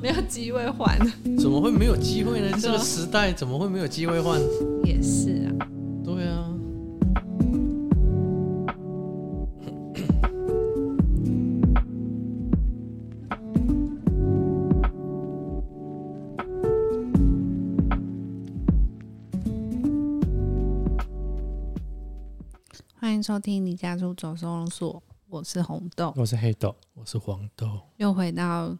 没有机会换，怎么会没有机会呢？这个时代怎么会没有机会换？也是啊。对啊。欢迎收听《离家出走收容所》，我是红豆，我是黑豆，我是黄豆，又回到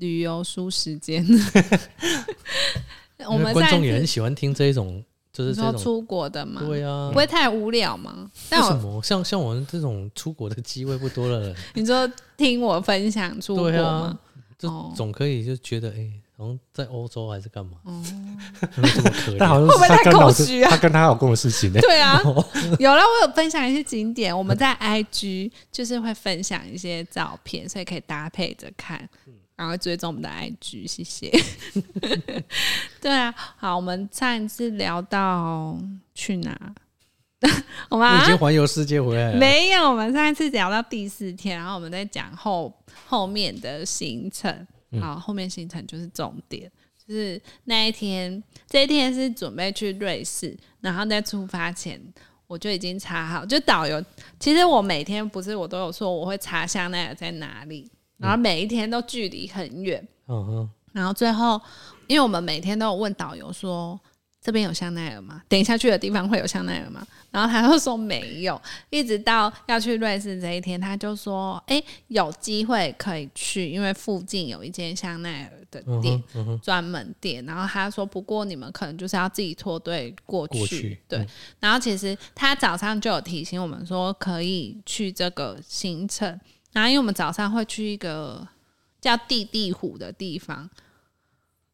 旅游书时间。我们观众也很喜欢听这一种，就是这种。你说出国的嘛，对啊不，会太无聊吗？但我为什么像像我们这种出国的机会不多的人，你说听我分享出国对吗啊？，就哦总可以就觉得哎，好像在欧洲还是干嘛，哦，没 这么可怜。但好像会不会太空虚啊她跟她老公的事情呢。对啊，有了，我有分享一些景点，我们在 IG 就是会分享一些照片，所以可以搭配着看，然后追踪我们的 IG，谢谢。对啊，好，我们上一次聊到去哪？我们啊已经环游世界回来了，没有，我们上一次聊到第四天，然后我们在讲后后面的行程。好，后面行程就是重点，就是那一天，这一天是准备去瑞士，然后在出发前我就已经查好，就导游。其实我每天不是我都有说我会查香奈儿在哪里，然后每一天都距离很远，嗯哼，然后最后，因为我们每天都有问导游说这边有香奈儿吗？等一下去的地方会有香奈儿吗？然后他就说没有，一直到要去瑞士这一天，他就说，哎，有机会可以去，因为附近有一间香奈儿的嗯店专门店。然后他说，不过你们可能就是要自己脱队过去，对。嗯然后其实他早上就有提醒我们说可以去这个行程，然后因为我们早上会去一个叫地地虎的地方，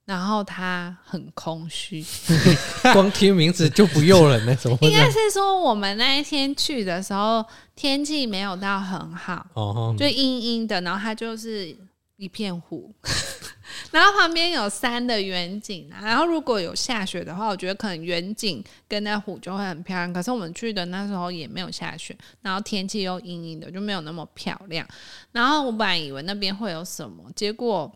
然后它很空虚 光听名字就不诱人了，怎么会应该这样？是说我们那一天去的时候天气没有到很好，哦哈，就阴阴的，然后它就是一片湖，然后旁边有山的远景，然后如果有下雪的话，我觉得可能远景跟那湖就会很漂亮。可是我们去的那时候也没有下雪，然后天气又阴阴的，就没有那么漂亮。然后我本来以为那边会有什么，结果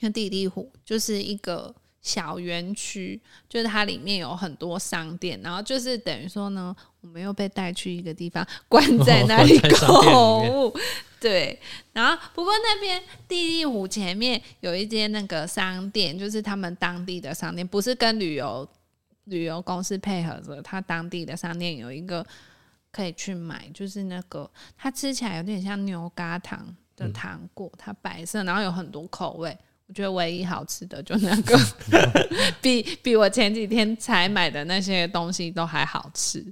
那地地湖就是一个。小园区就是它里面有很多商店，然后就是等于说呢，我们又被带去一个地方，关在那里购面物。对，然后不过那边地利湖前面有一间那个商店，就是他们当地的商店，不是跟旅游旅游公司配合着，他当地的商店有一个可以去买，就是那个它吃起来有点像牛轧糖的糖果，它白色，然后有很多口味。我觉得唯一好吃的就那个，比比我前几天才买的那些东西都还好吃。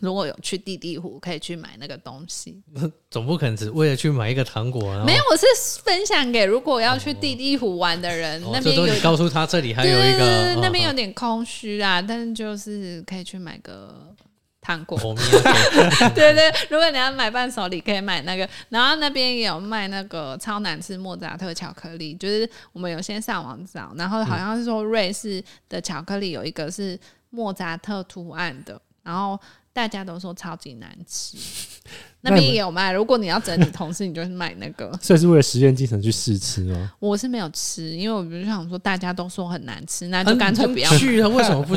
如果有去地地湖，可以去买那个东西。总不可能只为了去买一个糖果，啊没有，我是分享给如果要去地地湖玩的人，哦那边有告诉他这里还有一个那边哦有点空虚啊，但是就是可以去买个糖果。对对，如果你要买伴手礼，可以买那个。然后那边也有卖那个超难吃莫扎特巧克力，就是我们有先上网找，然后好像是说瑞士的巧克力有一个是莫扎特图案的，然后大家都说超级难吃。那边也有卖，如果你要整理同事，你就是买那个。所以是为了实验精神去试吃吗？我是没有吃，因为我就想说大家都说很难吃，那就干脆不要买。去了，为什么不？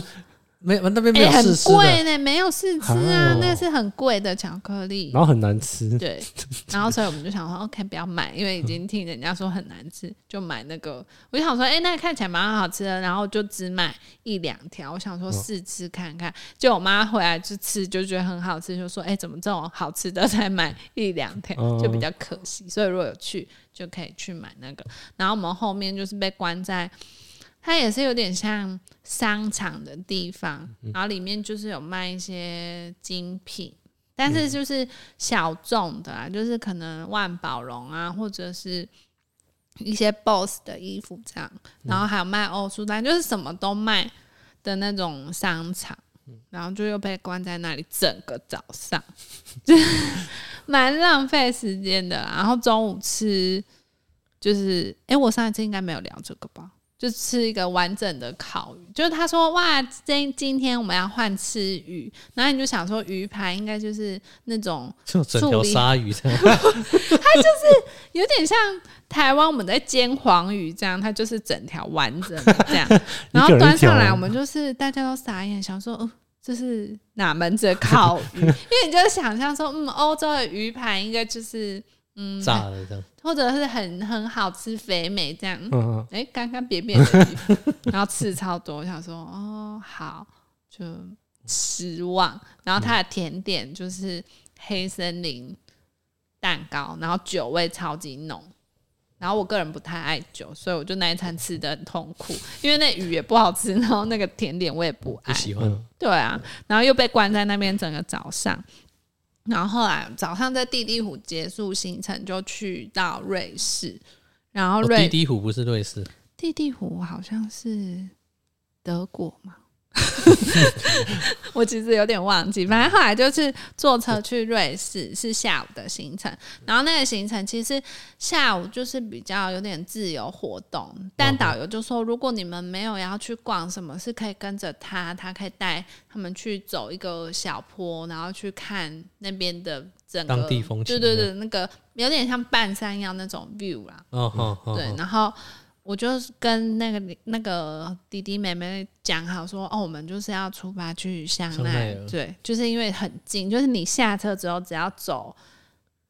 没有那边没有试吃的，贵呢，没有试吃啊，哦那是很贵的巧克力。然后很难吃，对，然后所以我们就想说，OK，不要买，因为已经听人家说很难吃，就买那个。我就想说，哎、那个看起来蛮好吃的，然后就只买一两条。我想说试吃看看，就我妈回来就吃，就觉得很好吃，就说，哎、怎么这种好吃的才买一两条，嗯就比较可惜。所以如果有去，就可以去买那个。然后我们后面就是被关在。它也是有点像商场的地方，然后里面就是有卖一些精品，但是就是小众的啊，就是可能万宝龙啊，或者是一些 BOSS 的衣服这样，然后还有卖欧舒丹，就是什么都卖的那种商场。然后就又被关在那里整个早上，就 是蛮浪费时间的啦。然后中午吃，就是哎、诶我上一次应该没有聊这个吧？就吃一个完整的烤鱼。就是他说哇，今今天我们要换吃鱼，然后你就想说鱼排应该就是那种就整条鲨鱼这样，有点像台湾我们在煎黄鱼这样，它就是整条完整的这样，然后端上来，我们就是大家都傻眼，想说，哦、这是哪门子的烤鱼？因为你就想象说，嗯，欧洲的鱼排应该就是，嗯，炸的这样。或者是很很好吃、肥美这样。哎，干干扁扁的，然后刺超多，我想说，哦，好，就失望。然后它的甜点就是黑森林蛋糕，然后酒味超级浓。然后我个人不太爱酒，所以我就那一餐吃的很痛苦，因为那鱼也不好吃，然后那个甜点我也不爱不。喜欢，嗯对啊，然后又被关在那边整个早上。然后后来早上在地地湖结束行程，就去到瑞士。然后哦瑞、地地湖不是瑞士，地地湖好像是德国嘛，我其实有点忘记。反正后来就是坐车去瑞士，是下午的行程。然后那个行程其实下午就是比较有点自由活动，但导游就说，如果你们没有要去逛什么，是可以跟着他，他可以带他们去走一个小坡，然后去看那边的整个当地风情对对对，那个有点像半山腰那种 view 啦。哦哦哦，对，哦然后我就跟那个那个弟弟妹妹讲好说，哦，我们就是要出发去香香奈儿，对，就是因为很近，就是你下车之后只要走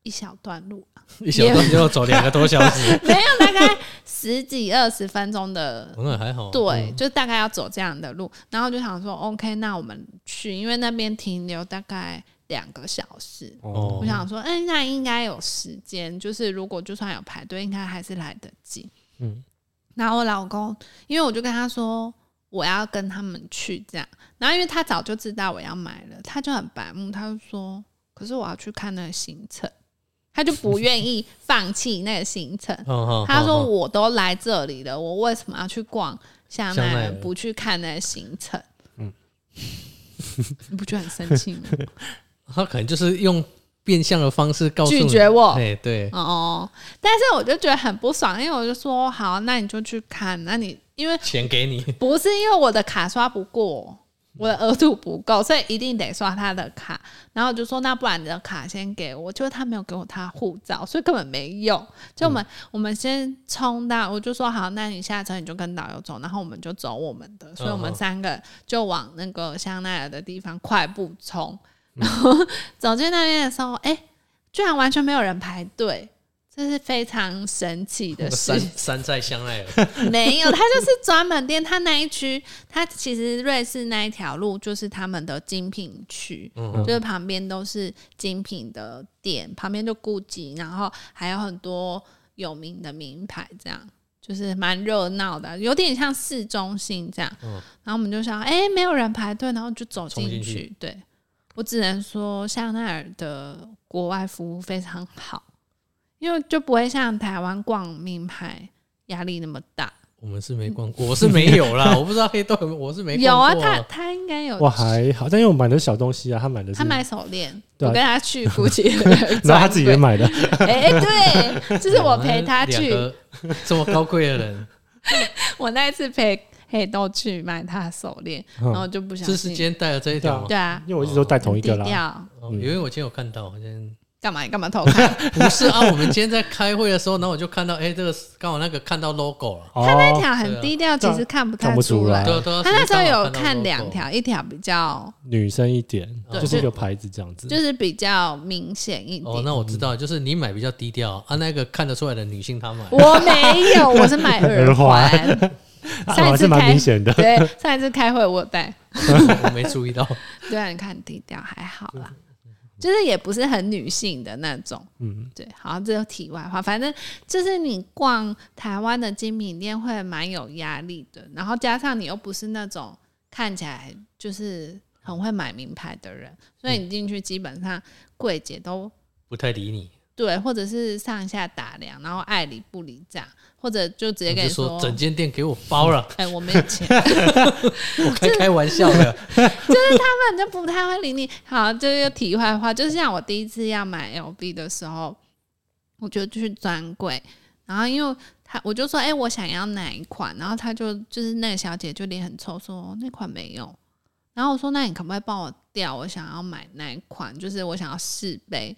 一小段路，一小段就要走两个多小时，没有大概十几二十分钟的。那还好。对，就大概要走这样的路，然后就想说，OK，那我们去，因为那边停留大概两个小时，哦。我想说，哎、那应该有时间，就是如果就算有排队，应该还是来得及。嗯，然后我老公，因为我就跟他说我要跟他们去这样，然后因为他早就知道我要买了，他就很白目，他就说，可是我要去看那个行程，他就不愿意放弃那个行程。他说哦：“我都来这里了，我为什么要去逛香奈儿，香奈儿不去看那个行程？”嗯 你不觉得很生气吗？他可能就是用变相的方式告诉你拒绝我哎，对，哦，但是我就觉得很不爽，因为我就说好，那你就去看，那你因为钱给你，不是因为我的卡刷不过，我的额度不够，所以一定得刷他的卡。然后我就说，那不然你的卡先给我，就他没有给我他护照，所以根本没用。就我们、我们先冲到，我就说好，那你下车你就跟导游走，然后我们就走我们的，所以我们三个就往那个香奈儿的地方快步冲。然后 走进那边的时候，哎、居然完全没有人排队。这是非常神奇的 事山山寨香奈儿，没有，它就是专门店。它那一区，它其实瑞士那一条路就是他们的精品区，嗯就是旁边都是精品的店，旁边就 GUCCI，然后还有很多有名的名牌，这样就是蛮热闹的，有点像市中心这样。嗯然后我们就想，哎、没有人排队，然后就走进冲进去去。对我只能说，香奈儿的国外服务非常好，因为就不会像台湾逛名牌压力那么大。我们是没逛过，我是没有啦，我不知道黑豆有没有，我是没有啊，他他应该有我还好，但因为我买的是小东西啊，他买的是，他买手链，我跟他去 GUCCI，然后他自己也买的，哎、对，就是我陪他去，这么高贵的人，我那一次陪黑豆去买他的手链，然后嗯，就不小这是今心，天戴的这一条吗？对啊，因为我一直都戴同一个啦，低调，哦因为我今天有看到，好像干嘛？你干嘛偷看？不是啊，我们今天在开会的时候，然后我就看到，哎，这个刚好那个看到 logo 了，哦，他那条很低调，其实看不太看不出来来。对啊对啊，他那时候有看两，条，一条比较女生一点，对就是一个牌子这样子，就是比较明显一哦，点。那我知道，就是你买比较低调啊，那个看得出来的女性她买，我没有，我是买耳 耳环。啊 上一次还是蛮开明显的，对，上一次开会我有带。我没注意到。对啊，你看低调还好啦，就是也不是很女性的那种。嗯，对，好，这是题外话。反正就是你逛台湾的精品店会蛮有压力的，然后加上你又不是那种看起来就是很会买名牌的人，所以你进去基本上柜姐都不太理你，对，或者是上下打量，然后爱理不理这样，或者就直接跟你说整间店给我包了，哎、我没有钱 我开开玩笑的。就是他们就不太会理你。好，就又题外话，就是像我第一次要买 LV 的时候，我就去专柜，然后因为他我就说，哎、我想要哪一款，然后他就就是那个小姐就脸很臭，说那款没有。然后我说，那你可不可以帮我调？我想要买哪一款，就是我想要试杯。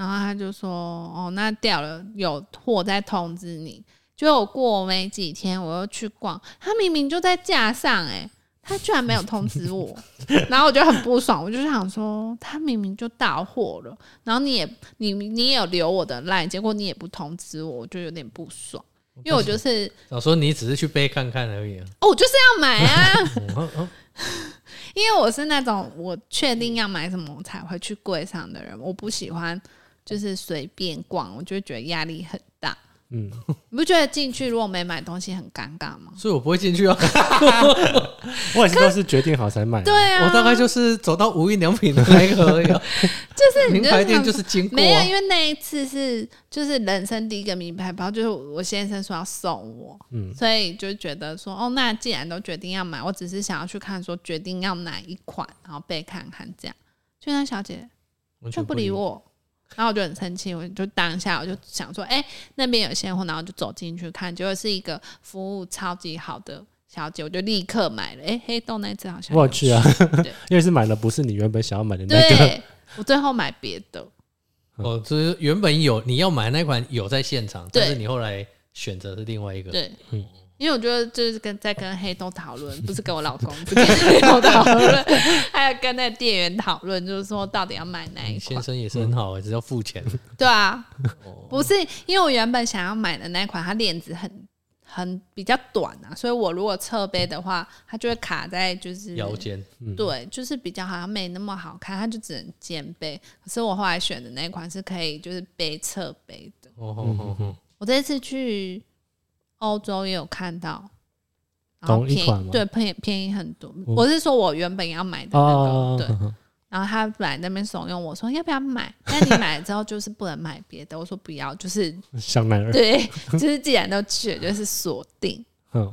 然后他就说，哦，那掉了有货再通知你。结果过没几天，我又去逛，他明明就在架上、哎，他居然没有通知我，然后我就很不爽，我就想说，他明明就到货了，然后你也你你也有留我的 line，结果你也不通知我，我就有点不爽，因为我就是想说你只是去背看看而已啊。哦，我就是要买啊，因为我是那种我确定要买什么我才会去柜上的人，我不喜欢就是随便逛，我就会觉得压力很大。嗯，你不觉得进去如果没买东西很尴尬吗？所以我不会进去啊。我也是都是决定好才买。对，啊，我大概就是走到无印良品的那一个而已啊。就是你名牌店就是经过没有，啊因。为那一次是就是人生第一个名牌包，就是我先生说要送我，嗯所以就觉得说，哦，那既然都决定要买，我只是想要去看说决定要哪一款，然后被看看这样。就那小姐完全却不理。我，然后我就很生气，我就当下我就想说，哎、那边有现货，然后就走进去看，结果是一个服务超级好的小姐，我就立刻买了。哎、黑豆那只好像我去啊，因为是买了不是你原本想要买的那个。对，我最后买别的。哦，就是原本有你要买那款有在现场，但是你后来选择是另外一个。对，嗯因为我觉得就是跟在跟黑豆讨论，不是跟我老公，是跟黑豆讨论，还有跟那个店员讨论，就是说到底要买哪一款。先生也是很好、欸，只要付钱。对啊，哦不是因为我原本想要买的那一款，它链子很很比较短啊，所以我如果侧背的话，它就会卡在就是腰间，对，就是比较好像没那么好看，它就只能肩背。可是我后来选的那一款是可以就是背侧背的。哦哦哦哦，我这次去欧洲也有看到，然后便同一款吗？宜对便宜便宜很多。我是说我原本要买的那个，哦，对。然后他本来那边怂恿我说要不要买，但你买了之后就是不能买别的。我说不要，就是香奈儿，对，就是既然都去了，就是锁定。嗯，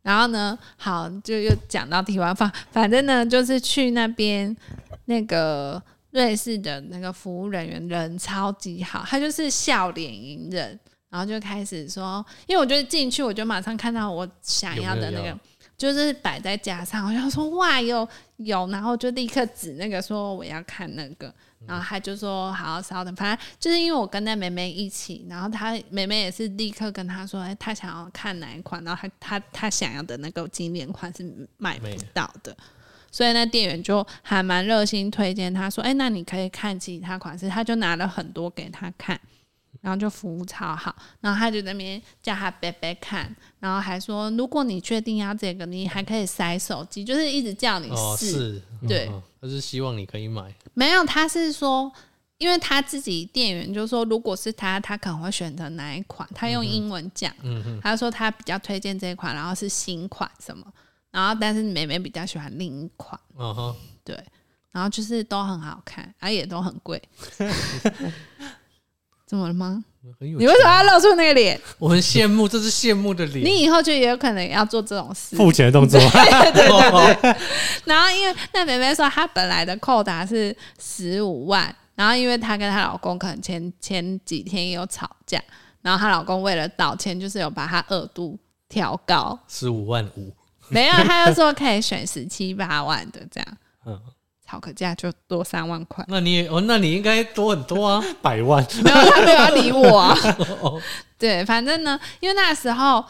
然后呢，好，就又讲到题外话，反正呢，就是去那边那个瑞士的那个服务人员人超级好，他就是笑脸迎人，然后就开始说，因为我就进去，我就马上看到我想要的那个。有有就是摆在架上，我就说哇有有，然后就立刻指那个说我要看那个，然后他就说好稍等，反正就是因为我跟那妹妹一起，然后她妹妹也是立刻跟他说，哎、她想要看哪一款，然后她她她想要的那个经典款是买不到的，所以那店员就还蛮热心推荐他说，哎、那你可以看其他款式，他就拿了很多给他看。然后就服务超好，然后他就在那边叫他贝贝看，然后还说如果你确定要这个，你还可以塞手机，就是一直叫你哦试。是，对嗯，他是希望你可以买，没有，他是说，因为他自己店员就说，如果是他，他可能会选择哪一款，他用英文讲，嗯哼，他说他比较推荐这一款，然后是新款什么，然后但是妹妹比较喜欢另一款，嗯哼，对，然后就是都很好看，而、也都很贵。怎么了吗？很有你为什么要露出那个脸？我很羡慕，这是羡慕的脸。你以后就也有可能要做这种事。付钱的动作，然后因为那妹妹说她本来的扣打是十五万，然后因为她跟她老公可能前前几天也有吵架，然后她老公为了道歉，就是有把她额度调高，十五万五，没有，他就说可以选十七八万的这样，嗯，吵个价就多三万块。那你也哦，那你应该多很多啊。百万，没有，他没有要理我、啊。哦对，反正呢，因为那时候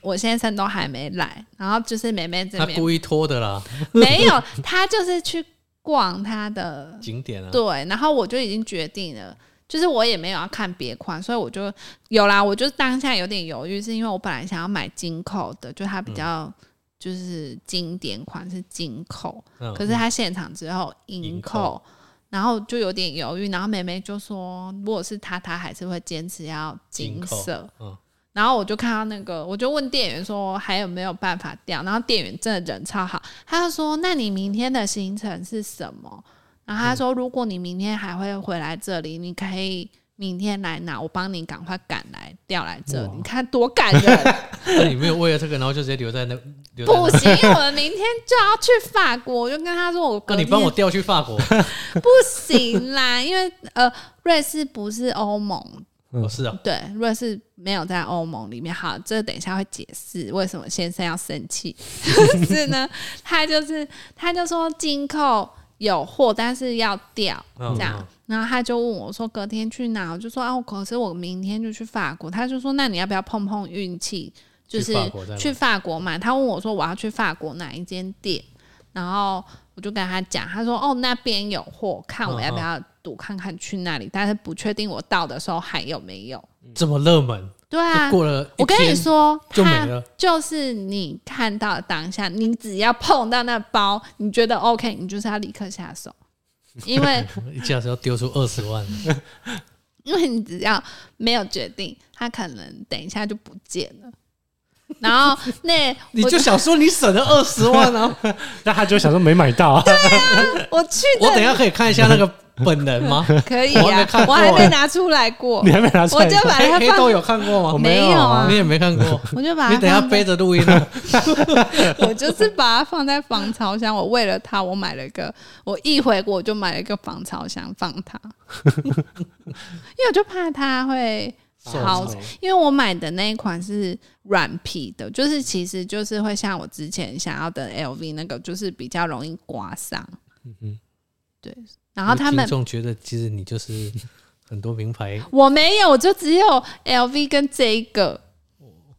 我先生都还没来，然后就是妹妹这边他故意拖的啦，没有，他就是去逛他的景点啊。对，然后我就已经决定了，就是我也没有要看别款，所以我就有啦。我就当下有点犹豫，是因为我本来想要买金扣的，就它比较就是经典款是金扣，嗯可是他现场之后银银扣扣。然后就有点犹豫，然后妹妹就说，如果是她，她还是会坚持要金色。嗯然后我就看到那个，我就问店员说还有没有办法调，然后店员真的人超好，他就说那你明天的行程是什么？然后他说如果你明天还会回来这里，你可以明天来拿，我帮你赶快赶来调来这里，你看多感人！那你没有为了这个，然后就直接留在那，留在那。不行，我们明天就要去法国，我就跟他说我那隔天你帮我调去法国，不行啦，因为呃瑞士不是欧盟嗯哦是啊，对，如果是没有在欧盟里面，好，这等一下会解释为什么先生要生气。是呢，他就是他就说金扣有货，但是要调嗯这样。然后他就问我说：“隔天去哪？”我就说：“啊，可是我明天就去法国。”他就说：“那你要不要碰碰运气？就是去法国再买去法国买。”他问我说：“我要去法国哪一间店？”然后我就跟他讲，他说：“哦，那边有货，看我要不要赌看看去那里，但是不确定我到的时候还有没有。这么热门，”对啊，过了我跟你说，它就没了。就是你看到当下，你只要碰到那包，你觉得 OK，你就是要立刻下手，因为 一下子要丢出二十万，因为你只要没有决定，他可能等一下就不见了。然后那你就想说你省了二十万啊！那他就想说没买到，啊我去我等一下可以看一下那个本人吗？可以啊我还没欸拿出来过你，还没拿出我来我。就把它放，黑黑豆有看过吗？没有啊你也没看过，我就把它你等下背着录音啊。我就是把它放在防潮箱。我为了它，我买了一个，我一回国我就买了一个防潮箱放它，因为我就怕它会潮，因为我买的那一款是软皮的，就是其实就是会像我之前想要的 LV 那个，就是比较容易刮伤。嗯对，然后他们听众觉得其实你就是很多名牌，我没有，我就只有 LV 跟这一个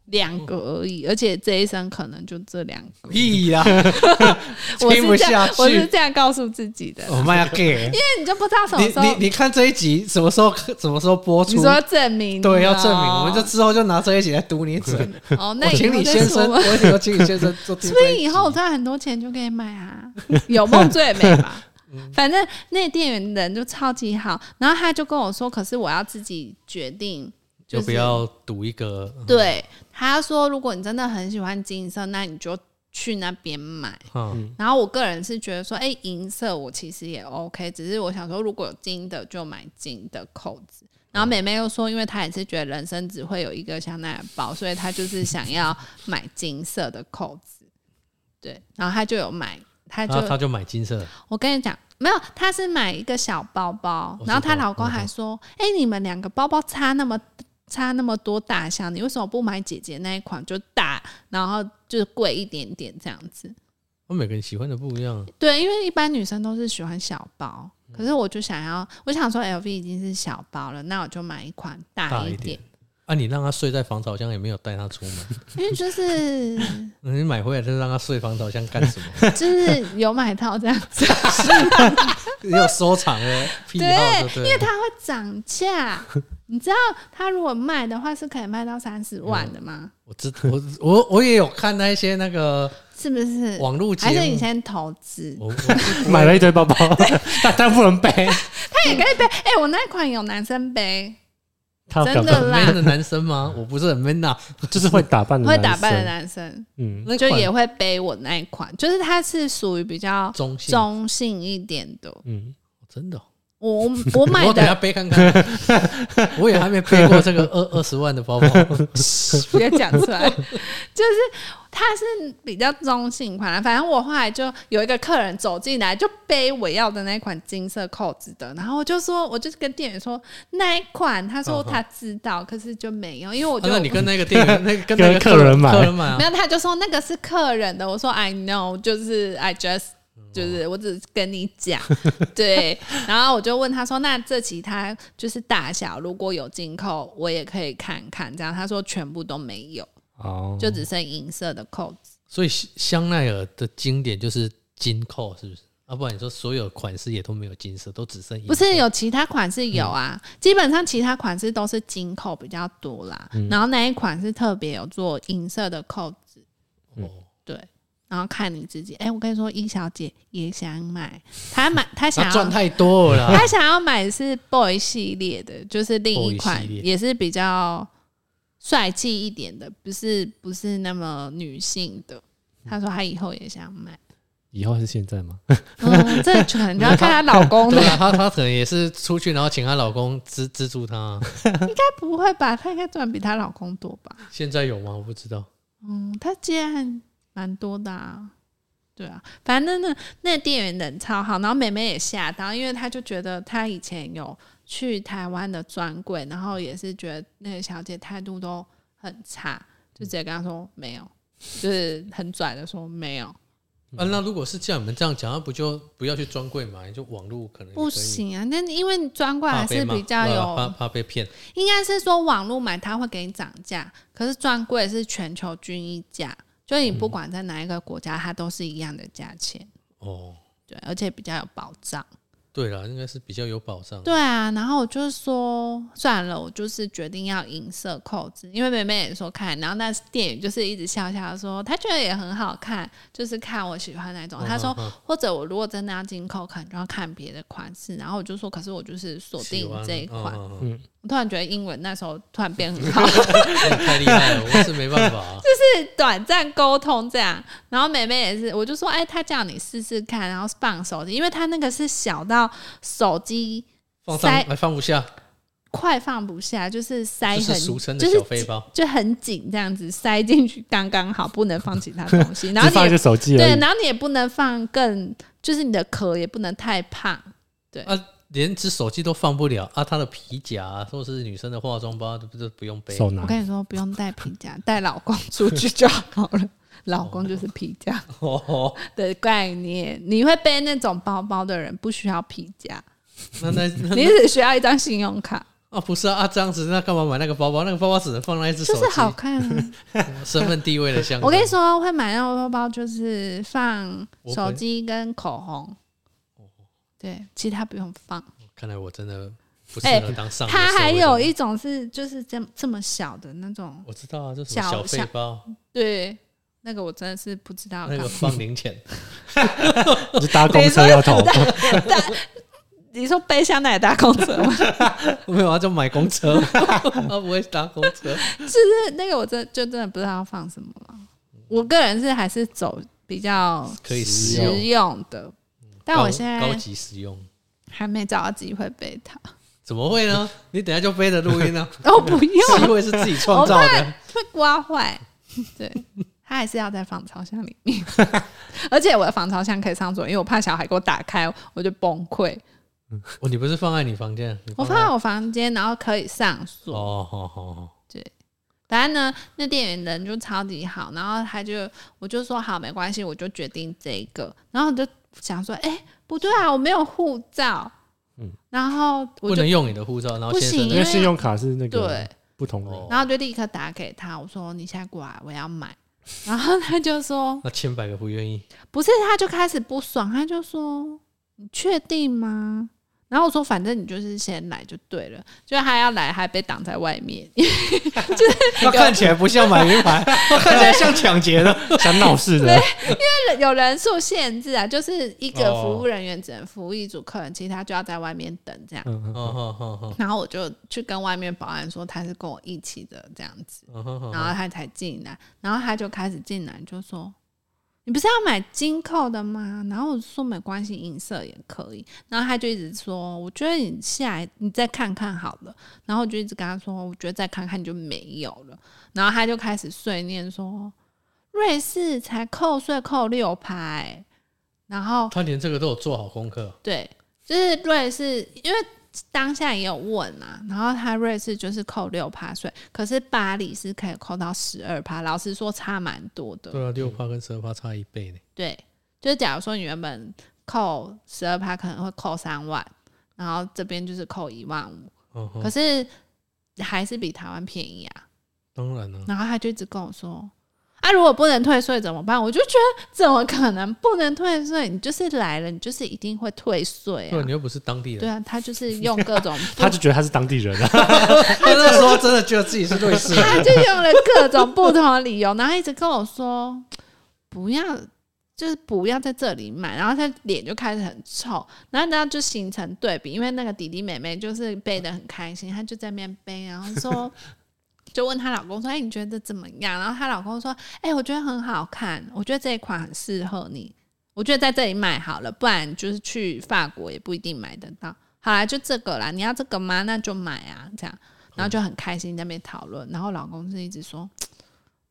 两个而已，而且这一生可能就这两个。屁呀，我是这样，我是。这样告诉自己的。我妈呀，gay！因为你就不知道什么时候，你你看这一集什么时候什么时候播出？你说证明对，要哦证明，我们就之后就拿这一集来堵你嘴。哦，那我请你先生，说我请你先生做听所。以以后我赚很多钱就可以买啊，有梦最美吧。嗯反正那店员人就超级好，然后他就跟我说，可是我要自己决定。就不要赌一个，对，他说如果你真的很喜欢金色，那你就去那边买。嗯，然后我个人是觉得说，哎、银色我其实也 OK，只是我想说，如果有金的就买金的扣子。然后妹妹又说，因为她也是觉得人生只会有一个香奈儿包，所以她就是想要买金色的扣子。对，然后她就有买，她就然后他就买金色的，我跟你讲，没有，她是买一个小包包，然后她老公嗯还说，哎、你们两个包包差那么差那么多大小，你为什么不买姐姐那一款就大，然后就是贵一点点这样子？我每个人喜欢的不一样。对，因为一般女生都是喜欢小包，嗯可是我就想要，我想说 LV 已经是小包了，那我就买一款大一点啊，你让他睡在防潮箱，也没有带他出门。因为就是 你买回来就让他睡防潮箱干什么？就是有买套这样子，你有收藏的癖好，对？因为它会涨价。你知道它如果卖的话是可以卖到三十万的吗？我知我我我也有看那一些那个是不是？网络节还是你目，先投资？我我买了一堆包包，但但不能背。它也可以背。哎、我那款有男生背，他真的啦 man 的男生吗？我不是很 man 啊，就是会打扮的，会打扮的，男生，嗯，那款就也会背我那一款，就是它是属于比较中性，中性一点的。嗯，真的哦。我我买我等下的背看看，我也还没背过这个二二十万的包包。不要讲出来，就是它是比较中性款的。反正我后来就有一个客人走进来，就背我要的那款金色扣子的，然后我就说，我就跟店员说那一款，他说他知道，可是就没有，因为我就、啊那你跟那个店员，那个跟那个客人买客人买啊没？有，他就说那个是客人的。我说 I know，就是 I just。就是我只是跟你讲，对，然后我就问他说：“那这其他就是大小，如果有金扣，我也可以看看。”这样他说全部都没有，哦，就只剩银色的扣子。所以香奈儿的经典就是金扣，是不是？啊，不然你说所有款式也都没有金色，都只剩不是有其他款式有啊，基本上其他款式都是金扣比较多啦。然后那一款是特别有做银色的扣子，哦，对。然后看你自己，哎、我跟你说，一小姐也想买，她买 她想要赚太多了她。想要买的是 boy 系列的，就是另一款也是比较帅气一点的，不是不是那么女性的。她说她以后也想买，以后是现在吗？嗯，这可能就要看她老公的，对啊，她她可能也是出去，然后请她老公资资助她。应该不会吧？她应该赚比她老公多吧？现在有吗？我不知道。嗯，她既然蛮多的啊。对啊，反正那那店员人超好，然后妹妹也吓到，因为她就觉得她以前有去台湾的专柜，然后也是觉得那个小姐态度都很差，就直接跟她说没有，就是很拽的说没有，啊，那如果是这样，你们这样讲，那不就不要去专柜买，就网络可能也不行啊。那因为专柜还是比较有怕，怕被骗。应该是说网络买它会给你涨价，可是专柜是全球均一价，就你不管在哪一个国家，它都是一样的价钱，哦，对，而且比较有保障。对了，应该是比较有保障。对啊，然后我就说算了，我就是决定要银色扣子，因为妹妹也说看，然后那店员就是一直笑笑说，她觉得也很好看，就是看我喜欢那种。她说或者我如果真的要进扣，可能就要看别的款式。然后我就说，可是我就是锁定这一款。嗯我突然觉得英文那时候突然变很好，你 太厉害了，我是没办法啊。是短暂沟通这样。然后妹妹也是，我就说，哎，她叫你试试看，然后放手机，因为她那个是小到手机放上塞还放不下，快放不下，就是塞就很，是俗称的就是小背包。就很紧这样子塞进去刚刚好，不能放其他东西。然后只放一个手机对，然后你也不能放更，就是你的壳也不能太胖。啊，连只手机都放不了啊！她的皮夹、啊，或是女生的化妆包，都不是不用背。手拿我跟你说，不用带皮夹，带老公出去就好了。老公就是皮夹哦，的概念。你会背那种包包的人，不需要皮夹，那那那你只需要一张信用卡，啊，不是啊啊，这样子那干嘛买那个包包？那个包包只能放那一只手机，就是好看啊。身份地位的象征。我跟你说，会买那种包包就是放手机跟口红，对，其他不用放。看来我真的不适哎合当上流社会的人。它还有一种是就是这这么小的那种，我知道啊，就是小小背包，对，那个我真的是不知道那个。放零钱，就 搭公车要投，你说背香奈儿搭公车吗？没有啊，就买公车，我，不会搭公车。就是那个我真就真的不知道要放什么了。我个人是还是走比较实用的，但我现在高在级实用，还没找到机会背它。怎么会呢？你等下就背着录音呢、哦，不用，机会是自己创造的。会刮坏。对，它还是要在防潮箱里面，而且我的防潮箱可以上锁，因为我怕小孩给我打开，我就崩溃。哦，你不是放在你房间？我放在我房间，然后可以上锁。哦，好好好，对反正呢，那店员人就超级好，然后他就我就说好，没关系，我就决定这个。然后就想说，哎、不对啊，我没有护照。嗯然后我不能用你的护照，然后不先生的行因为信用卡是那个对，不同的哦。然后就立刻打给他，我说你现在过来，我要买。然后他就说那千百个不愿意。不是，他就开始不爽，他就说你确定吗？然后我说反正你就是先来就对了，就是他要来还被挡在外面，那看起来不像买名牌，看起来像抢劫的。想闹事的，因为有人数限制啊，就是一个哦。服务人员只能服务一组客人，其他就要在外面等这样。然后我就去跟外面保安说他是跟我一起的这样子，然后他才进来，然后他就开始进来就说：“你不是要买金扣的吗？”然后我就说没关系，银色也可以。然后他就一直说：“我觉得你下来你再看看好了。”然后我就一直跟他说：“我觉得再看看就没有了。”然后他就开始碎念说：“瑞士才扣税扣六趴、欸，然后他连这个都有做好功课。对，就是瑞士，因为当下也有问啊，然后他瑞士就是扣六趴税，可是巴黎是可以扣到十二趴，老实说差蛮多的。对啊，六趴跟十二趴差一倍呢。对，就是假如说你原本扣十二趴可能会扣三万，然后这边就是扣一万五，可是还是比台湾便宜啊。当然了，然后他就一直跟我说。啊，如果不能退税怎么办？我就觉得怎么可能不能退税？你就是来了，你就是一定会退税啊对，！你又不是当地人。对啊，他就是用各种 他就觉得他是当地人啊，他那时候真的觉得自己是瑞士人。他就用了各种不同的理由，然后一直跟我说不要，就是不要在这里买，然后他脸就开始很臭，然后然后就形成对比，因为那个弟弟妹妹就是背的很开心，他就在那边背，然后说。就问她老公说：“哎、你觉得怎么样？”然后她老公说：“哎、我觉得很好看，我觉得这一款很适合你，我觉得在这里买好了，不然就是去法国也不一定买得到。好啦，就这个啦，你要这个吗？那就买啊，这样。”然后就很开心在那边讨论，然后老公是一直说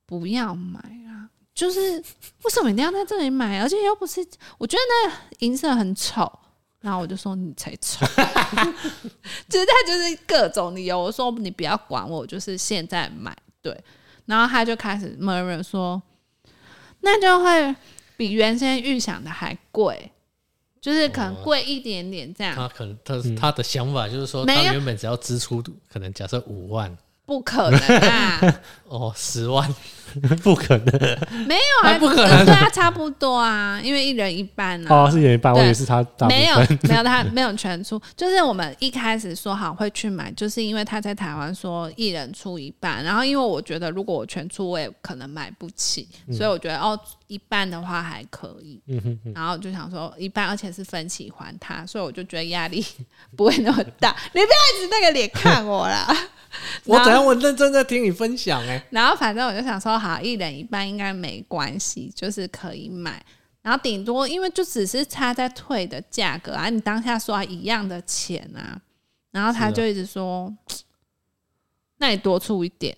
不要买啊，就是为什么一定要在这里买？而且又不是，我觉得那银色很丑，然后我就说你才丑，就是他就是各种理由。我说你不要管我，我就是现在买对。然后他就开始 murmur 说，那就会比原先预想的还贵，就是可能贵一点点这样。他可能他他的想法就是说，他原本只要支出可能假设五万，不可能啊，哦，十万，不可能没有啊，还不可能对啊，差不多啊，因为一人一半啊。哦，是演一半，我对以为是他大没有。没有，他 没有全出，就是我们一开始说好会去买，就是因为他在台湾说一人出一半，然后因为我觉得如果我全出，我也可能买不起，所以我觉得哦一半的话还可以，嗯哼哼，然后就想说一半，而且是分期还他，所以我就觉得压力不会那么大。你不要一直那个脸看我啦。我怎样？我认真在听你分享哎、然后反正我就想说，好，一人一半应该没关系，就是可以买。然后顶多因为就只是差在退的价格啊，你当下刷一样的钱啊，然后他就一直说，那你多出一点。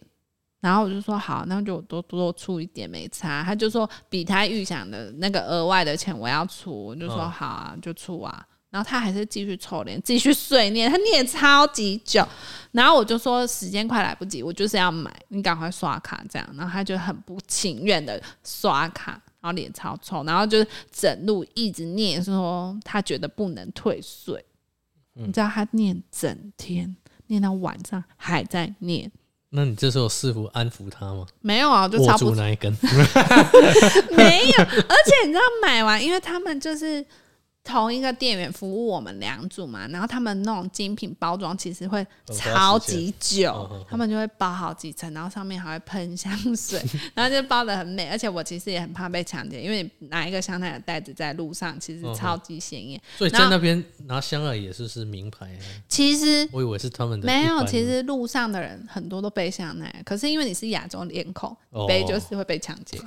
然后我就说好，那就多多出一点没差。他就说比他预想的那个额外的钱我要出，我就说嗯好啊，就出啊。然后他还是继续臭脸，继续碎念，他念超级久。然后我就说时间快来不及，我就是要买，你赶快刷卡这样。然后他就很不情愿的刷卡，然后脸超臭，然后就是整路一直念说他觉得不能退税。你知道他念整天，念到晚上还在念。那你这时候试图安抚他吗？没有啊，我就握差不多住那一根，没有，而且你知道买完，因为他们就是同一个店员服务我们两组嘛，然后他们那种精品包装其实会超级久，嗯嗯嗯他们就会包好几层，然后上面还会喷香水，然后就包的很美。而且我其实也很怕被抢劫，因为你拿一个香奈儿袋子在路上，其实超级显眼。所以在那边拿香奈也是是名牌、啊，其实我以为是他们的没有，其实路上的人很多都背香奈儿，可是因为你是亚洲脸孔，哦背就是会被抢劫，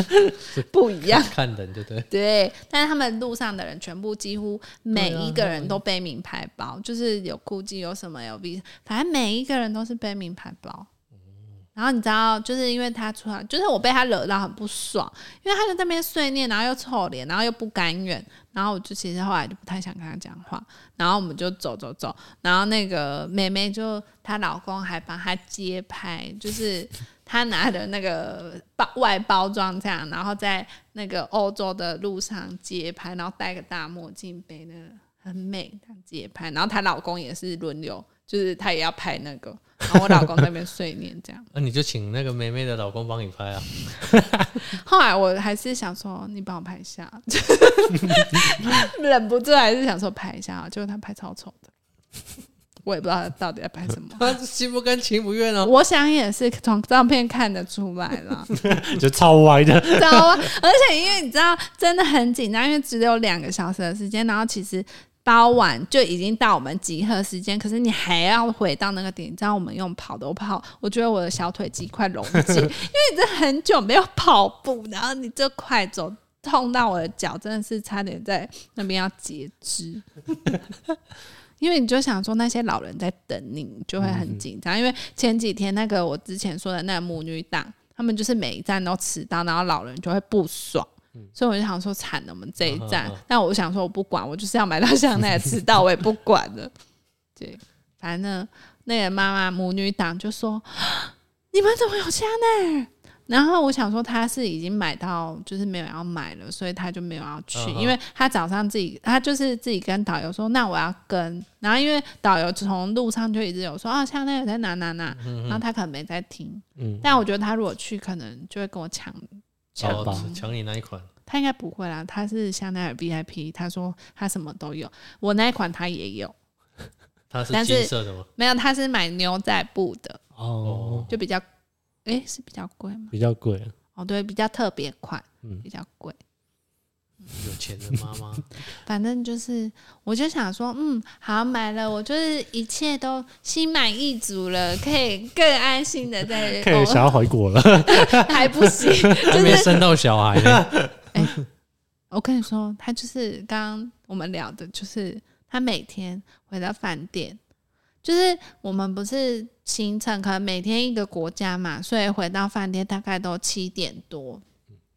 不一样。看人对不对？对，但是他们路上的人全部几乎每一个人都背名牌包，就是有 GUCCI 有什么 LV，反正每一个人都是背名牌包。然后你知道，就是因为他出来，就是我被他惹到很不爽，因为他在那边碎念，然后又臭脸，然后又不甘愿，然后我就其实后来就不太想跟他讲话，然后我们就走走走，然后那个妹妹就她老公还帮她街拍，就是她拿着那个包外包装这样，然后在那个欧洲的路上街拍，然后戴个大墨镜，背那个很美街拍，然后她老公也是轮流，就是他也要拍那个，然后我老公在那边睡念这样。那、你就请那个梅梅的老公帮你拍啊。后来我还是想说，你帮我拍一下，忍不住还是想说拍一下，结果他拍超丑的，我也不知道他到底在拍什么。他心不甘情不愿哦。我想也是从照片看得出来了，就超歪的，知道吗？而且因为你知道，真的很紧张，因为只有两个小时的时间，然后其实包完就已经到我们集合时间，可是你还要回到那个点，你知道我们用跑都跑，我觉得我的小腿肌快溶解，因为你这很久没有跑步，然后你这快走。痛到我的脚，真的是差点在那边要截肢。因为你就想说那些老人在等你，你就会很紧张。因为前几天那个我之前说的那个母女档，他们就是每一站都迟到，然后老人就会不爽。所以我就想说，惨了，我们这一站。但我想说，我不管，我就是要买到香奈儿，迟到我也不管了。对，反正那个妈妈母女档就说：“ 你们怎么有香奈儿？”然后我想说他是已经买到，就是没有要买了，所以他就没有要去，嗯因为他早上自己，他就是自己跟导游说，那我要跟，然后因为导游从路上就一直有说啊，香奈儿在哪哪哪，然后他可能没在听，嗯，但我觉得他如果去，可能就会跟我抢抢抢你那一款，他应该不会啦，他是香奈儿 VIP，他说他什么都有，我那一款他也有，他是但是金色的吗？没有，他是买牛仔布的，哦，就比较，诶，是比较贵吗？比较贵，哦，对，比较特别款，嗯比较贵。有钱的妈妈，反正就是，我就想说，嗯，好买了，我就是一切都心满意足了，可以更安心的在 可以想要回国了，还不行，还没生到小孩呢。我跟你说，他就是刚刚我们聊的，就是他每天回到饭店，就是我们不是行程可能每天一个国家嘛，所以回到饭店大概都七点多，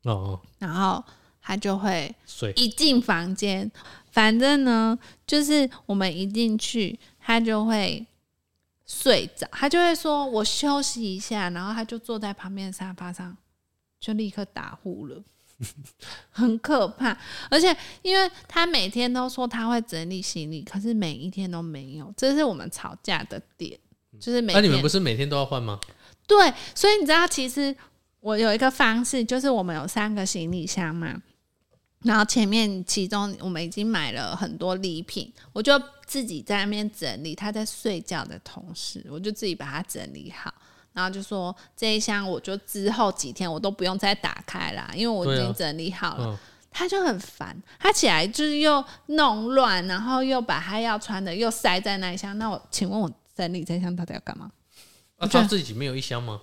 哦，然后他就会一进房间，反正呢，就是我们一进去，他就会睡着，他就会说我休息一下，然后他就坐在旁边的沙发上，就立刻打呼了。很可怕，而且因为他每天都说他会整理行李，可是每一天都没有，这是我们吵架的点，就是每那、天。你们不是每天都要换吗？对，所以你知道，其实我有一个方式，就是我们有三个行李箱嘛，然后前面其中我们已经买了很多礼品，我就自己在那边整理。他在睡觉的同时，我就自己把它整理好。然后就说这一箱，我就之后几天我都不用再打开啦，因为我已经整理好了。嗯，他就很烦，他起来就是又弄乱，然后又把他要穿的又塞在那一箱。那我请问我整理这一箱到底要干嘛？啊，他自己没有一箱吗？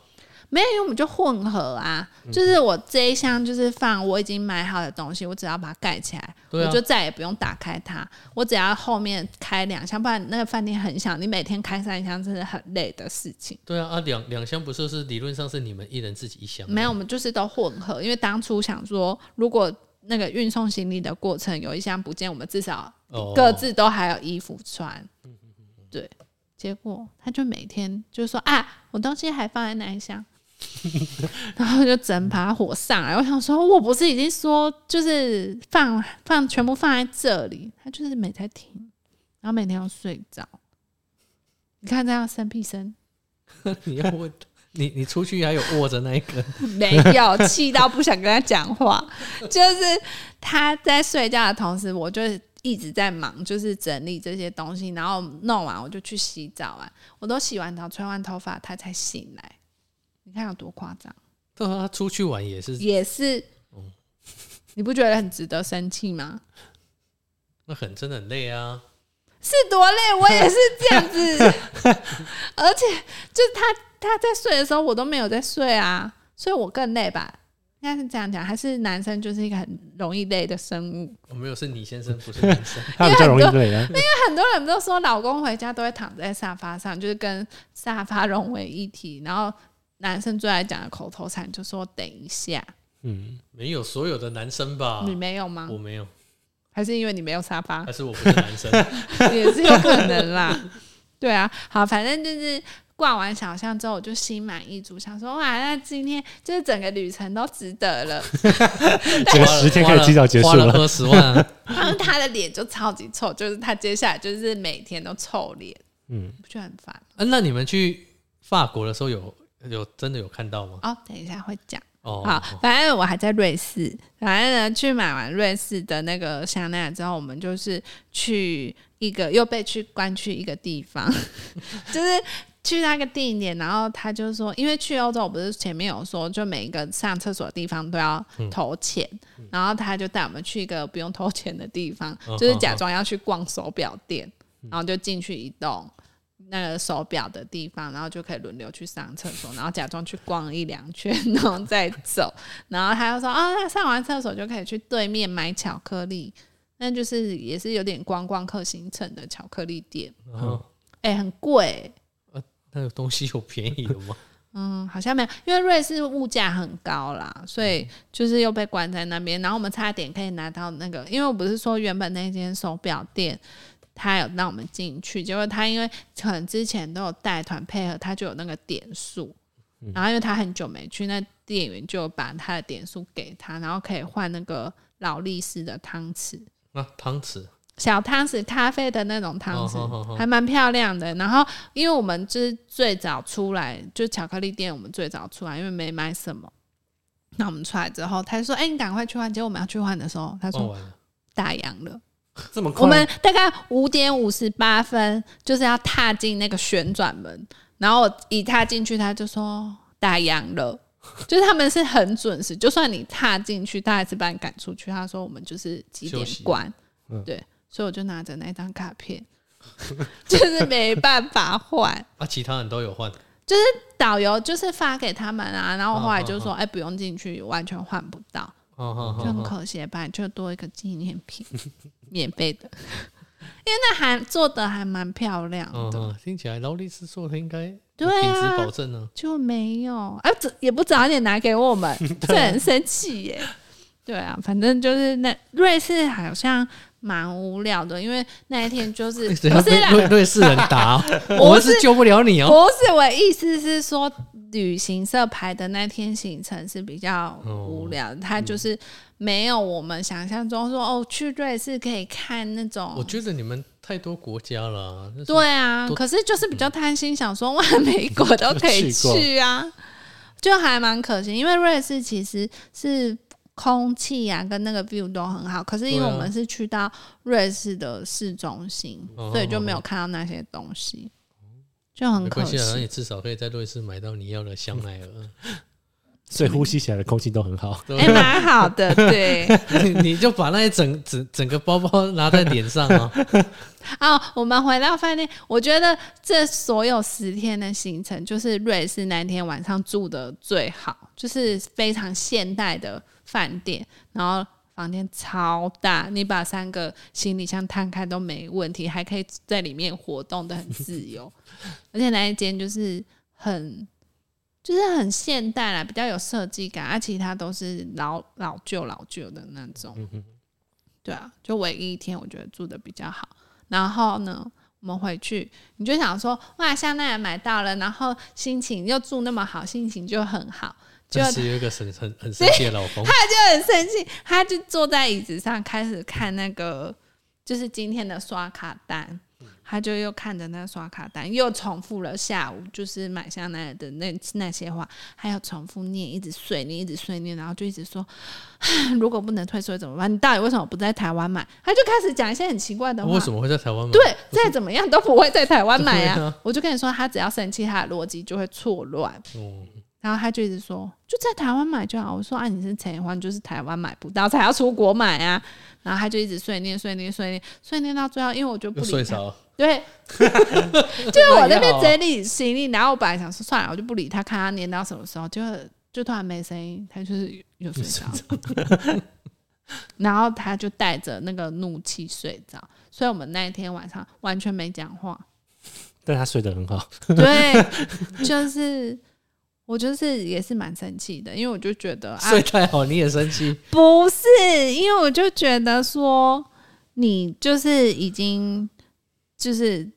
没有，因为我们就混合啊，嗯就是我这一箱就是放我已经买好的东西，我只要把它盖起来，啊我就再也不用打开它，我只要后面开两箱，不然那个饭店很小，你每天开三箱真的很累的事情。对啊，啊两两箱不是是理论上是你们一人自己一箱？没有，我们就是都混合，因为当初想说，如果那个运送行李的过程有一箱不见，我们至少哦各自都还有衣服穿。对，结果他就每天就说啊，我东西还放在那一箱，然后就整把火上来。我想说，我不是已经说就是放放全部放在这里，他就是没在听，然后每天要睡着。你看这样生屁声，你要问你，你出去还有握着那一根，没有气到不想跟他讲话，就是他在睡觉的同时，我就一直在忙，就是整理这些东西，然后弄完我就去洗澡啊，我都洗完澡、吹完头发，他才醒来。你看有多夸张？对啊，他出去玩也是，也是，你不觉得很值得生气吗？那很真的很累啊。是多累，我也是这样子，而且就是他他在睡的时候，我都没有在睡啊，所以我更累吧？应该是这样讲，还是男生就是一个很容易累的生物？我没有是你先生，不是男生。他比较容易累啊。很多人都说老公回家都会躺在沙发上，就是跟沙发融为一体。然后男生最爱讲的口头禅就说“等一下嗯，没有所有的男生吧？”，你没有吗我？没有，还是因为你没有沙发还？是我不是男生？也是有可能啦。对啊，好，反正就是逛完小巷之后，我就心满意足，想说哇，那今天就是整个旅程都值得了。这个十天可以提早结束了。花了二十万啊，然后他的脸就超级臭，就是他接下来就是每天都臭脸，嗯，不就很烦？啊那你们去法国的时候有有真的有看到吗？哦，等一下会讲。哦，好，反正我还在瑞士。反正呢，去买完瑞士的那个香奈儿之后，我们就是去一个又被去关去一个地方，就是去那个地点。然后他就说，因为去欧洲，我不是前面有说，就每一个上厕所的地方都要投钱，然后他就带我们去一个不用投钱的地方，就是假装要去逛手表店，然后就进去一栋。那个手表的地方，然后就可以轮流去上厕所，然后假装去逛一两圈，然后再走。然后他又说：“啊，那上完厕所就可以去对面买巧克力，那就是也是有点观光客行程的巧克力店，然后哎、很贵、那个东西有便宜的吗？嗯，好像没有，因为瑞士物价很高啦，所以就是又被关在那边。然后我们差点可以拿到那个，因为我不是说原本那间手表店。他有让我们进去，结果他因为可能之前都有带团配合，他就有那个点数，然后因为他很久没去，那店员就把他的点数给他，然后可以换那个劳力士的汤匙，那汤匙小汤匙，咖啡的那种汤匙，还蛮漂亮的。然后，因为我们就是最早出来，就巧克力店，我们最早出来，因为没买什么。那我们出来之后，他就说：“哎、你赶快去换。”结果我们要去换的时候，他说打烊了。这么快？我们大概五点五十八分就是要踏进那个旋转门，然后一踏进去，他就说打烊了。就是他们是很准时，就算你踏进去，他还是把你赶出去。他说我们就是几点关，嗯对，所以我就拿着那张卡片，就是没办法换。啊，其他人都有换，就是导游就是发给他们啊，然后我后来哦就说，哎、不用进去，完全换不到，哦哦就很哦，可惜，本来就多一个纪念品，免费的，因为那还做的还蛮漂亮的，听起来劳力士做的应该有对品质啊保证呢。就没有。啊，这也不早点拿给我们，这很生气耶。对啊，反正就是那瑞士好像蛮无聊的，因为那一天就是 不是，瑞瑞士人打哦、我是我们是救不了你哦、不是我的意思是说，旅行社排的那天行程是比较无聊的，它就是没有我们想象中说哦，去瑞士可以看那种。我觉得你们太多国家了对啊，可是就是比较贪心，想说哇，美国都可以去啊，就还蛮可惜。因为瑞士其实是空气啊跟那个 view 都很好，可是因为我们是去到瑞士的市中心，哦所以就没有看到那些东西，就很可没关系啊，那。你至少可以在瑞士买到你要的香奈儿。所以呼吸起来的空气都很好。对哎，蛮好的，对。你就把那一整整整个包包拿在脸上啊，哦，我们回到饭店，我觉得这所有十天的行程，就是瑞士那天晚上住的最好，就是非常现代的饭店，然后房间超大，你把三个行李箱摊开都没问题，还可以在里面活动的很自由，而且那一间就是很。就是很现代啦，比较有设计感，而、其他都是老老旧老旧的那种。对啊，就唯一一天我觉得住的比较好。然后呢，我们回去你就想说，哇，香奈儿买到了，然后心情又住那么好，心情就很好，就真是有一个很很很生气的老公。就很生气，他就坐在椅子上开始看那个，就是今天的刷卡单。他就又看着那个刷卡单，又重复了下午就是买香奈儿的那那些话，还要重复念，一直碎念，一直碎念，然后就一直说，如果不能退税怎么办？你到底为什么不在台湾买？他就开始讲一些很奇怪的话。为什么会在台湾买？对，再怎么样都不会在台湾买啊！啊我就跟你说，他只要生气，他的逻辑就会错乱。哦，然后他就一直说，就在台湾买就好。我说啊，你是台湾，就是台湾买不到，才要出国买啊。然后他就一直碎念、碎念、碎念、碎念到最后，因为我就不理他。对，就是我那边整理行李，然后我本来想说算了，我就不理他，看他念到什么时候，就就突然没声音，他就是又睡着。然后他就带着那个怒气睡着，所以我们那一天晚上完全没讲话。但他睡得很好，对，就是我就是也是蛮生气的，因为我就觉得啊睡，太好你也生气，不是，因为我就觉得说你就是已经就是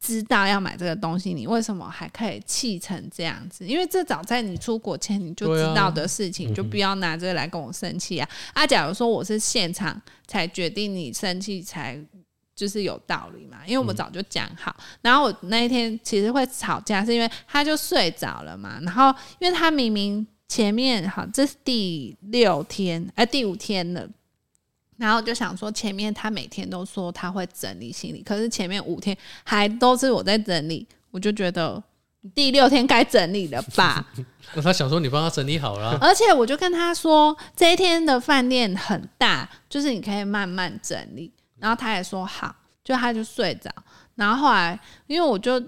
知道要买这个东西，你为什么还可以气成这样子？因为这早在你出国前你就知道的事情，你就不要拿这个来跟我生气啊！啊，假如说我是现场才决定你生气才。就是有道理嘛，因为我们早就讲好。然后我那一天其实会吵架，是因为他就睡着了嘛。然后因为他明明前面好，这是第六天，哎、第五天了。然后就想说，前面他每天都说他会整理行李，可是前面五天还都是我在整理，我就觉得第六天该整理了吧。那他想说你帮他整理好了啊，而且我就跟他说，这一天的饭店很大，就是你可以慢慢整理。然后他也说好，就他就睡着。然后后来，因为我就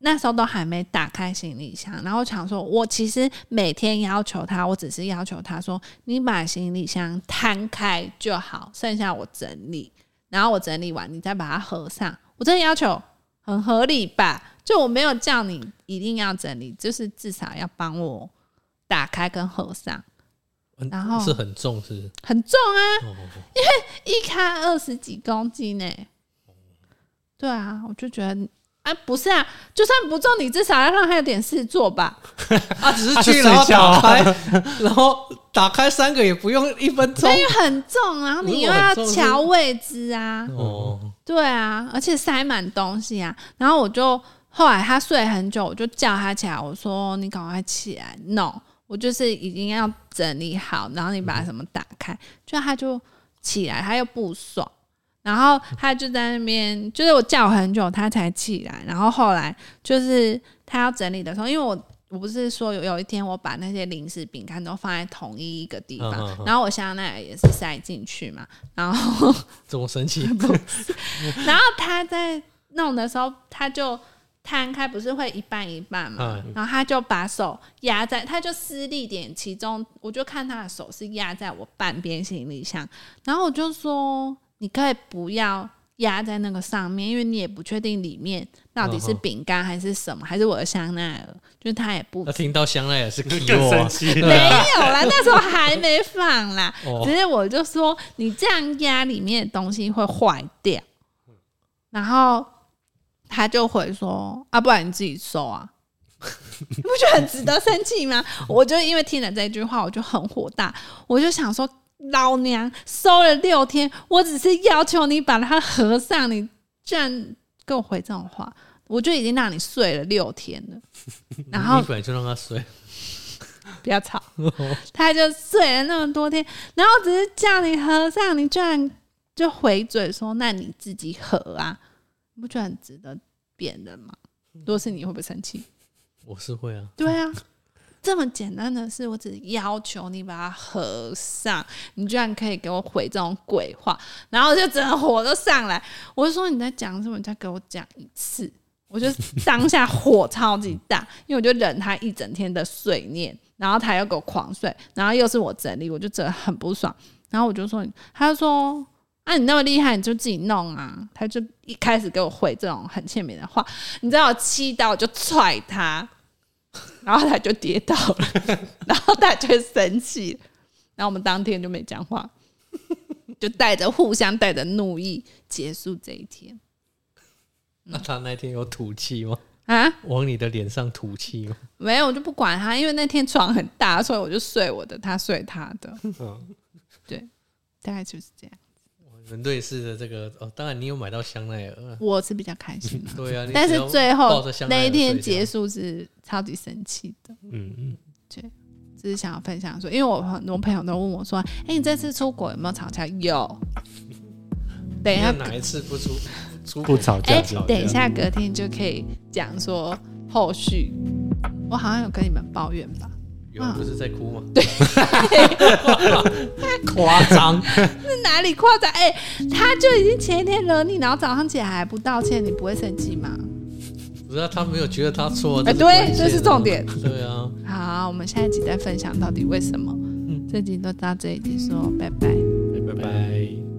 那时候都还没打开行李箱，然后想说，我其实每天要求他，我只是要求他说，你把行李箱摊开就好，剩下我整理。然后我整理完，你再把它合上。我这个要求很合理吧？就我没有叫你一定要整理，就是至少要帮我打开跟合上，然后是很重，是不是？很重啊，哦，一卡二十几公斤呢、对啊，我就觉得啊，不是啊，就算不重，你至少要让他有点事做吧。啊，只是去然后睡觉啊。打开，然后打开三个也不用一分钟。因为很重，然后你又要调位置啊，哦，对啊，而且塞满东西啊。然后我就后来他睡很久，我就叫他起来，我说你赶快起来，no，我就是已经要整理好，然后你把什么打开，就他就起来，他又不爽。然后他就在那边，就是我叫很久，他才起来。然后后来就是他要整理的时候，因为我我不是说有有一天我把那些零食饼干都放在同一一个地方，嗯嗯嗯然后我香奈儿也是塞进去嘛，然后 这么神奇？然后他在弄的时候，他就摊开，不是会一半一半嘛？嗯然后他就把手压在，他就施力点，其中我就看他的手是压在我半边行李箱，然后我就说，你可以不要压在那个上面，因为你也不确定里面到底是饼干还是什么，还是我的香奈儿，就是他也不他听到香奈儿是更 Key 生我。没有啦，那时候还没放啦。哦只是我就说你这样压里面的东西会坏掉，然后他就回说啊，不然你自己收啊。你不觉得很值得生气吗？我就因为听了这句话，我就很火大，我就想说，老娘收了六天，我只是要求你把它合上，你居然给我回这种话，我就已经让你睡了六天了，然后你本来就让他睡，不要吵，他就睡了那么多天，然后只是叫你合上，你居然就回嘴说：“那你自己合啊！”你不觉得很值得扁人吗？如果是你会不会生气？我是会啊，对啊，这么简单的事，我只要求你把它合上，你居然可以给我回这种鬼话，然后就整个火都上来。我就说你在讲什么？你再给我讲一次。我就当下火超级大，因为我就忍他一整天的碎念，然后他又给我狂睡，然后又是我整理，我就真的很不爽。然后我就说，他就说啊，你那么厉害，你就自己弄啊。他就一开始给我回这种很欠扁的话，你知道我气到我就踹他，然后他就跌倒了，然后他就生气，然后我们当天就没讲话，就带着互相带着怒意结束这一天 那他那天有吐气吗？啊。往你的脸上吐气吗？没有，我就不管他，因为那天床很大，所以我就睡我的，他睡他的，嗯，大概就是这样。你们对视的这个哦，当然你有买到香奈儿啊，我是比较开心的，对啊，但是最后那一天结束是超级生气的。嗯嗯，对只是想要分享说，因为我很多朋友都问我说：“哎、你这次出国有没有吵架？”有。等一下，哪一次不出出不吵哎、架，吵架等一，下隔天就可以讲说后续。我好像有跟你们抱怨吧？有人不是在哭吗？对 夸张，是哪里夸张？哎、他就已经前一天惹你，然后早上起来还不道歉，你不会生气吗？不是啊，他没有觉得他错，哎、对，这是重点。对啊，好，我们下一集再分享到底为什么。嗯这集都到这里结束哦，拜拜。拜拜。